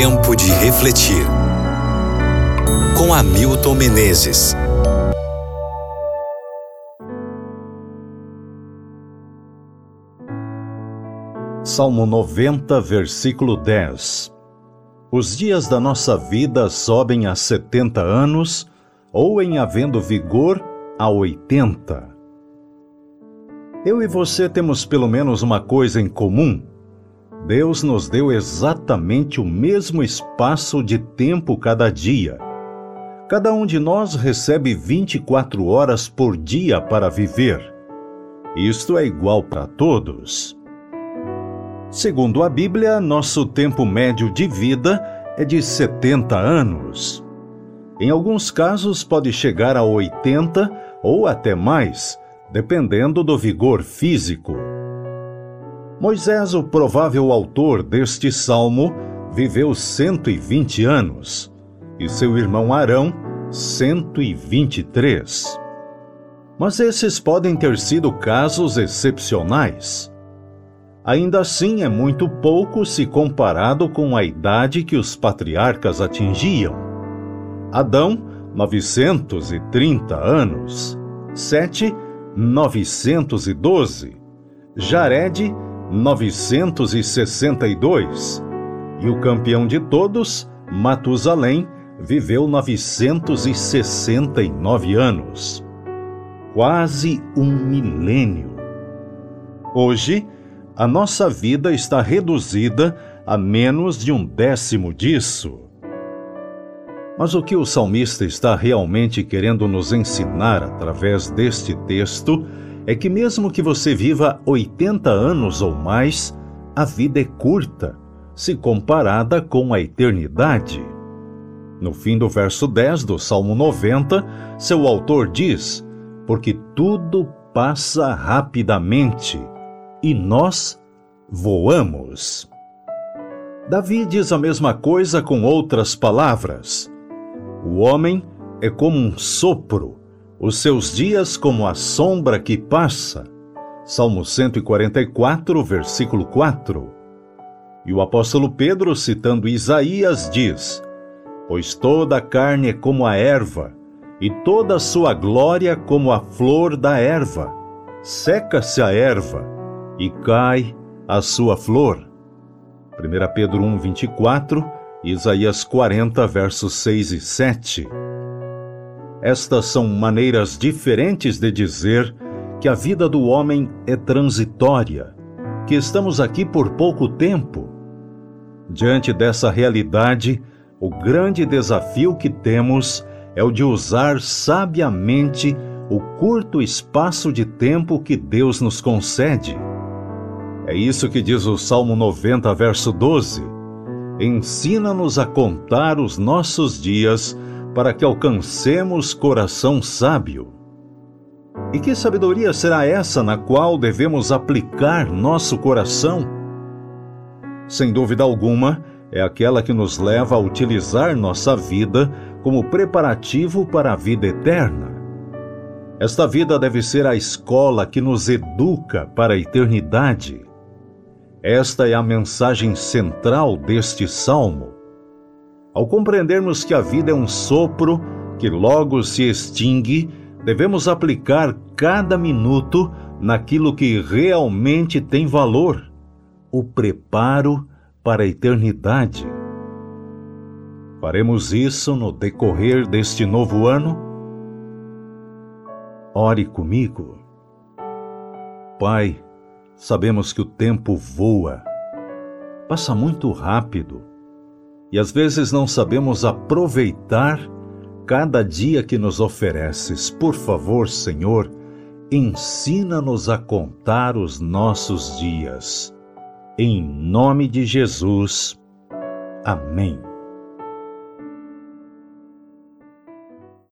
Tempo de refletir. Com Hamilton Menezes. Salmo 90, versículo 10. Os dias da nossa vida sobem a 70 anos, ou em havendo vigor, a 80. Eu e você temos pelo menos uma coisa em comum Deus nos deu exatamente o mesmo espaço de tempo cada dia. Cada um de nós recebe 24 horas por dia para viver. Isto é igual para todos. Segundo a Bíblia, nosso tempo médio de vida é de 70 anos. Em alguns casos, pode chegar a 80 ou até mais, dependendo do vigor físico. Moisés, o provável autor deste salmo, viveu 120 anos, e seu irmão Arão, 123. Mas esses podem ter sido casos excepcionais. Ainda assim, é muito pouco se comparado com a idade que os patriarcas atingiam. Adão, 930 anos. Sete, 912. Jared, 962. E o campeão de todos, Matusalém, viveu 969 anos. Quase um milênio. Hoje, a nossa vida está reduzida a menos de um décimo disso. Mas o que o salmista está realmente querendo nos ensinar através deste texto é que, mesmo que você viva 80 anos ou mais, a vida é curta se comparada com a eternidade. No fim do verso 10 do Salmo 90, seu autor diz: Porque tudo passa rapidamente e nós voamos. Davi diz a mesma coisa com outras palavras. O homem é como um sopro os seus dias como a sombra que passa. Salmo 144, versículo 4. E o apóstolo Pedro, citando Isaías, diz: Pois toda a carne é como a erva, e toda a sua glória como a flor da erva. Seca-se a erva, e cai a sua flor. 1 Pedro 1, 24, Isaías 40, versos 6 e 7. Estas são maneiras diferentes de dizer que a vida do homem é transitória, que estamos aqui por pouco tempo. Diante dessa realidade, o grande desafio que temos é o de usar sabiamente o curto espaço de tempo que Deus nos concede. É isso que diz o Salmo 90, verso 12. Ensina-nos a contar os nossos dias para que alcancemos coração sábio. E que sabedoria será essa na qual devemos aplicar nosso coração? Sem dúvida alguma, é aquela que nos leva a utilizar nossa vida como preparativo para a vida eterna. Esta vida deve ser a escola que nos educa para a eternidade. Esta é a mensagem central deste salmo. Ao compreendermos que a vida é um sopro que logo se extingue, devemos aplicar cada minuto naquilo que realmente tem valor o preparo para a eternidade. Faremos isso no decorrer deste novo ano? Ore comigo. Pai, sabemos que o tempo voa, passa muito rápido e às vezes não sabemos aproveitar cada dia que nos ofereces. Por favor, Senhor, ensina-nos a contar os nossos dias. Em nome de Jesus. Amém.